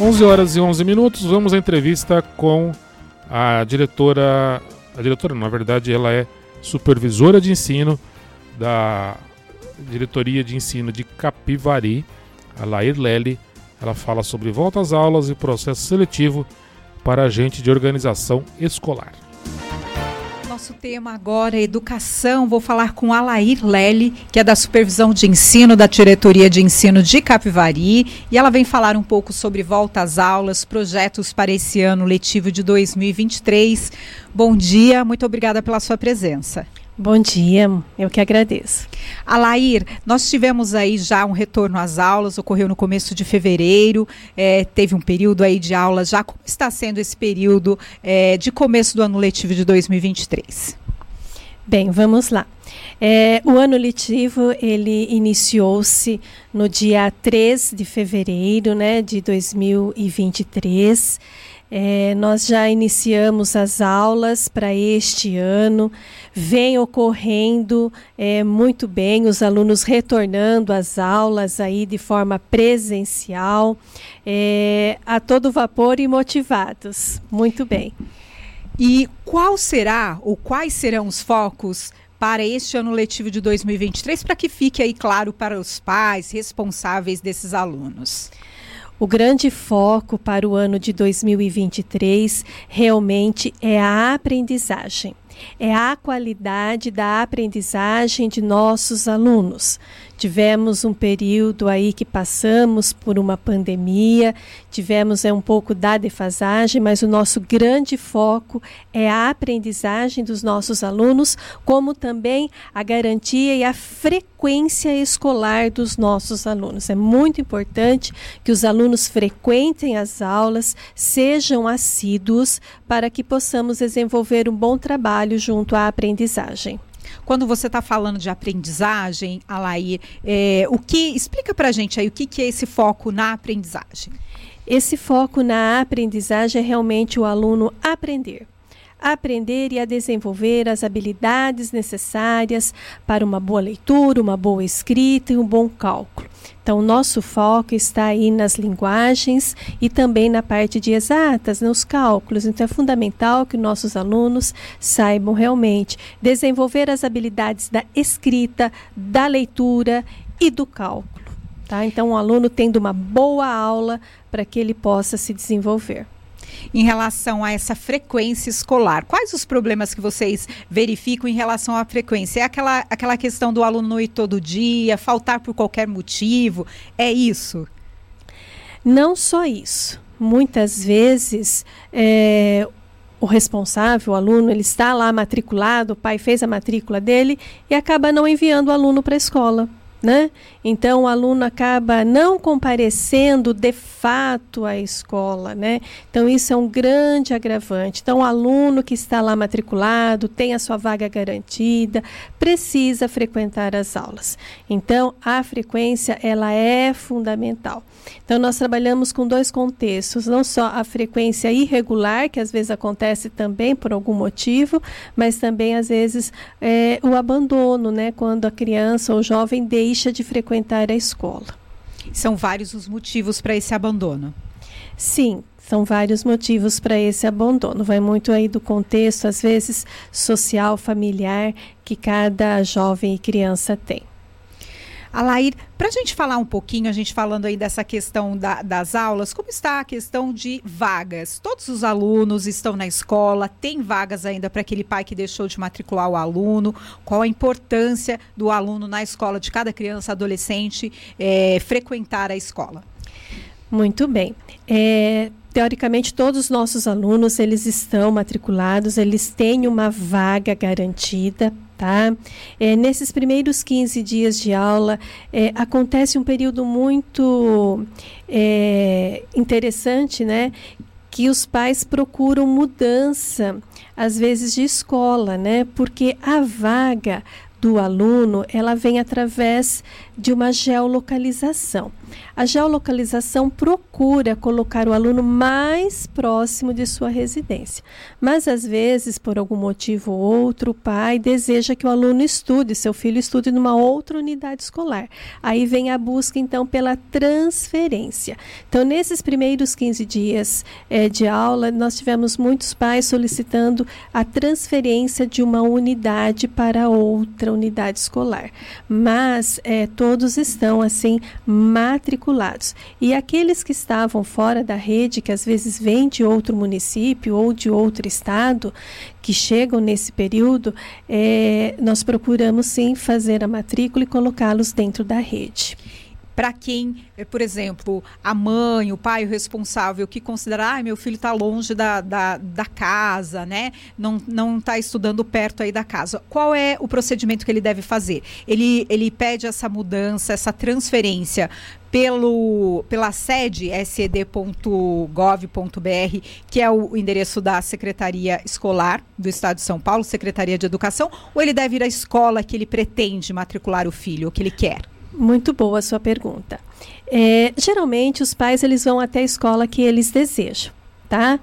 11 horas e 11 minutos, vamos à entrevista com a diretora, a diretora, na verdade, ela é supervisora de ensino da Diretoria de Ensino de Capivari, a Lair Lely. Ela fala sobre volta às aulas e processo seletivo para agente de organização escolar. Nosso tema agora é educação. Vou falar com Alair Lely, que é da Supervisão de Ensino da Diretoria de Ensino de Capivari, e ela vem falar um pouco sobre volta às aulas, projetos para esse ano letivo de 2023. Bom dia, muito obrigada pela sua presença. Bom dia, eu que agradeço. Alair, nós tivemos aí já um retorno às aulas, ocorreu no começo de fevereiro, é, teve um período aí de aulas já. Como está sendo esse período é, de começo do ano letivo de 2023? Bem, vamos lá. É, o ano letivo ele iniciou-se no dia 3 de fevereiro né, de 2023. É, nós já iniciamos as aulas para este ano, vem ocorrendo é, muito bem, os alunos retornando às aulas aí de forma presencial, é, a todo vapor e motivados. Muito bem. E qual será ou quais serão os focos para este ano letivo de 2023, para que fique aí claro para os pais responsáveis desses alunos? O grande foco para o ano de 2023 realmente é a aprendizagem é a qualidade da aprendizagem de nossos alunos. Tivemos um período aí que passamos por uma pandemia, tivemos é, um pouco da defasagem, mas o nosso grande foco é a aprendizagem dos nossos alunos, como também a garantia e a frequência escolar dos nossos alunos. É muito importante que os alunos frequentem as aulas, sejam assíduos, para que possamos desenvolver um bom trabalho junto à aprendizagem. Quando você está falando de aprendizagem, Alair, é, o que explica para a gente aí o que, que é esse foco na aprendizagem? Esse foco na aprendizagem é realmente o aluno aprender aprender e a desenvolver as habilidades necessárias para uma boa leitura, uma boa escrita e um bom cálculo. Então, nosso foco está aí nas linguagens e também na parte de exatas, nos cálculos. Então, é fundamental que nossos alunos saibam realmente desenvolver as habilidades da escrita, da leitura e do cálculo. Tá? Então, o um aluno tendo uma boa aula para que ele possa se desenvolver em relação a essa frequência escolar. Quais os problemas que vocês verificam em relação à frequência? É aquela, aquela questão do aluno ir todo dia, faltar por qualquer motivo? É isso? Não só isso. Muitas vezes é, o responsável, o aluno, ele está lá matriculado, o pai fez a matrícula dele e acaba não enviando o aluno para a escola. Né? Então o aluno acaba não comparecendo de fato à escola, né? Então isso é um grande agravante. Então o aluno que está lá matriculado, tem a sua vaga garantida, precisa frequentar as aulas. Então a frequência ela é fundamental. Então nós trabalhamos com dois contextos, não só a frequência irregular, que às vezes acontece também por algum motivo, mas também às vezes é, o abandono, né? Quando a criança ou jovem deixa deixa de frequentar a escola. São vários os motivos para esse abandono. Sim, são vários motivos para esse abandono. Vai muito aí do contexto, às vezes social, familiar, que cada jovem e criança tem. Alair, para a gente falar um pouquinho, a gente falando aí dessa questão da, das aulas, como está a questão de vagas? Todos os alunos estão na escola, tem vagas ainda para aquele pai que deixou de matricular o aluno? Qual a importância do aluno na escola, de cada criança, adolescente, é, frequentar a escola? Muito bem. É, teoricamente todos os nossos alunos eles estão matriculados, eles têm uma vaga garantida Tá? É, nesses primeiros 15 dias de aula, é, acontece um período muito é, interessante, né? Que os pais procuram mudança, às vezes de escola, né? Porque a vaga do aluno, ela vem através de uma geolocalização. A geolocalização procura colocar o aluno mais próximo de sua residência, mas às vezes, por algum motivo ou outro, o pai deseja que o aluno estude, seu filho estude numa outra unidade escolar. Aí vem a busca, então, pela transferência. Então, nesses primeiros 15 dias é, de aula, nós tivemos muitos pais solicitando a transferência de uma unidade para outra unidade escolar, mas é, todos estão assim matriculados. E aqueles que estavam fora da rede, que às vezes vêm de outro município ou de outro estado, que chegam nesse período, é, nós procuramos sim fazer a matrícula e colocá-los dentro da rede para quem, eh, por exemplo, a mãe, o pai, o responsável, que considerar, ah, meu filho está longe da, da, da, casa, né? Não está estudando perto aí da casa. Qual é o procedimento que ele deve fazer? Ele, ele pede essa mudança, essa transferência pelo, pela sede sed.gov.br, que é o endereço da Secretaria Escolar do Estado de São Paulo, Secretaria de Educação, ou ele deve ir à escola que ele pretende matricular o filho, o que ele quer? Muito boa a sua pergunta. É, geralmente os pais eles vão até a escola que eles desejam, tá?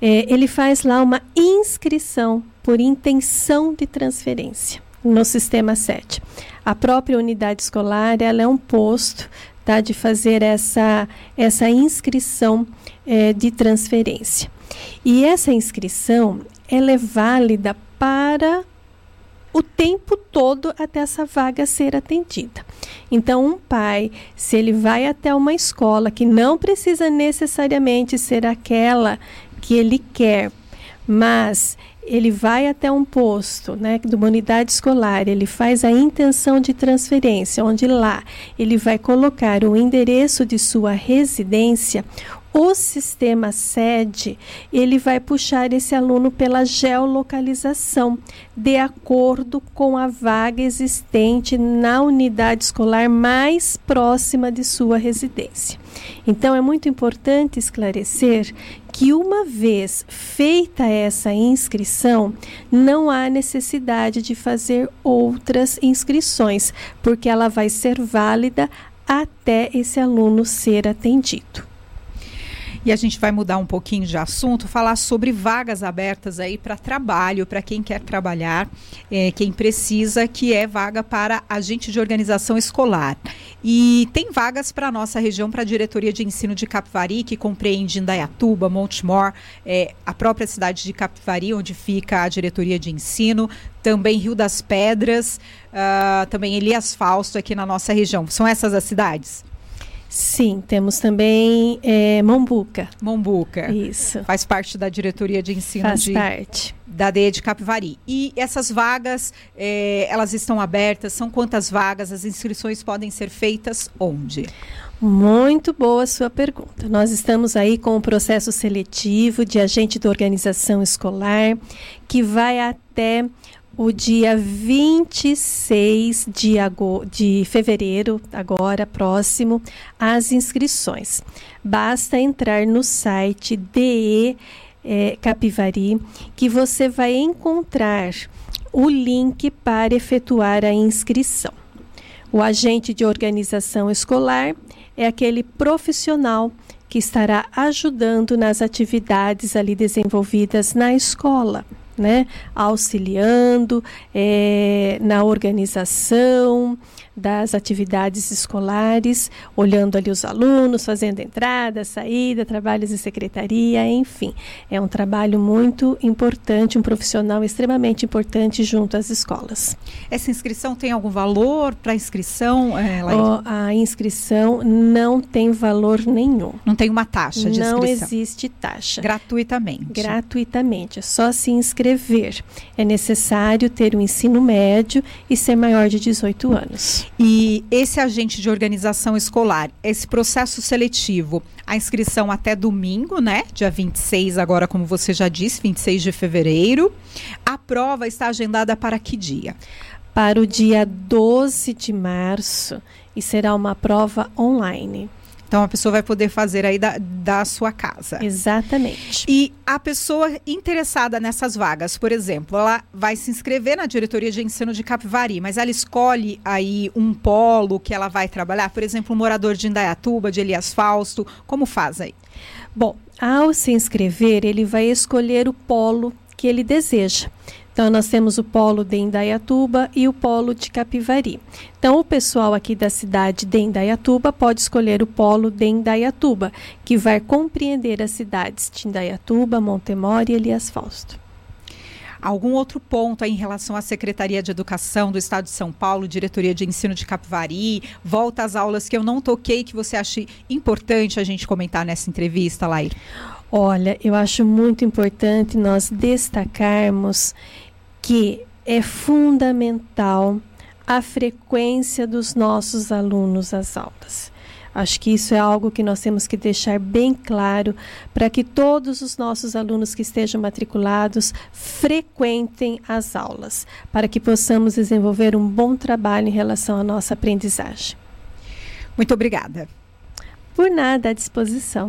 É, ele faz lá uma inscrição por intenção de transferência no sistema 7. A própria unidade escolar ela é um posto tá, de fazer essa, essa inscrição é, de transferência. E essa inscrição ela é válida para o tempo todo até essa vaga ser atendida. Então, um pai, se ele vai até uma escola que não precisa necessariamente ser aquela que ele quer, mas ele vai até um posto, né, de uma unidade escolar, ele faz a intenção de transferência, onde lá ele vai colocar o endereço de sua residência, o sistema sede, ele vai puxar esse aluno pela geolocalização, de acordo com a vaga existente na unidade escolar mais próxima de sua residência. Então é muito importante esclarecer que uma vez feita essa inscrição, não há necessidade de fazer outras inscrições, porque ela vai ser válida até esse aluno ser atendido. E a gente vai mudar um pouquinho de assunto, falar sobre vagas abertas aí para trabalho, para quem quer trabalhar, é, quem precisa, que é vaga para agente de organização escolar. E tem vagas para a nossa região, para a diretoria de ensino de Capivari, que compreende Indaiatuba, Montemor, é, a própria cidade de Capivari, onde fica a diretoria de ensino, também Rio das Pedras, uh, também Elias Fausto aqui na nossa região. São essas as cidades? Sim, temos também é, Mombuca. Mombuca. Isso. Faz parte da diretoria de ensino Faz de, parte. da DE de Capivari. E essas vagas, é, elas estão abertas? São quantas vagas? As inscrições podem ser feitas onde? Muito boa a sua pergunta. Nós estamos aí com o processo seletivo de agente da organização escolar, que vai até o dia 26 de, de fevereiro, agora próximo, as inscrições. Basta entrar no site DE é, Capivari, que você vai encontrar o link para efetuar a inscrição. O agente de organização escolar é aquele profissional que estará ajudando nas atividades ali desenvolvidas na escola né, auxiliando é, na organização, das atividades escolares, olhando ali os alunos, fazendo entrada, saída, trabalhos de secretaria, enfim. É um trabalho muito importante, um profissional extremamente importante junto às escolas. Essa inscrição tem algum valor para inscrição? É, oh, a inscrição não tem valor nenhum. Não tem uma taxa de não inscrição? Não existe taxa. Gratuitamente? Gratuitamente, é só se inscrever. É necessário ter o um ensino médio e ser maior de 18 anos. E esse agente de organização escolar, esse processo seletivo, a inscrição até domingo, né? Dia 26, agora, como você já disse, 26 de fevereiro. A prova está agendada para que dia? Para o dia 12 de março e será uma prova online. Então a pessoa vai poder fazer aí da, da sua casa. Exatamente. E a pessoa interessada nessas vagas, por exemplo, ela vai se inscrever na diretoria de ensino de Capivari, mas ela escolhe aí um polo que ela vai trabalhar, por exemplo, um morador de Indaiatuba, de Elias Fausto, como faz aí? Bom, ao se inscrever, ele vai escolher o polo que ele deseja. Então, nós temos o polo de Indaiatuba e o polo de Capivari. Então, o pessoal aqui da cidade de Indaiatuba pode escolher o polo de Indaiatuba, que vai compreender as cidades de Indaiatuba, Montemor e Elias Fausto. Algum outro ponto aí em relação à Secretaria de Educação do Estado de São Paulo, Diretoria de Ensino de Capivari, volta às aulas que eu não toquei, que você acha importante a gente comentar nessa entrevista, Lair? Olha, eu acho muito importante nós destacarmos que é fundamental a frequência dos nossos alunos às aulas. Acho que isso é algo que nós temos que deixar bem claro para que todos os nossos alunos que estejam matriculados frequentem as aulas, para que possamos desenvolver um bom trabalho em relação à nossa aprendizagem. Muito obrigada. Por nada à disposição.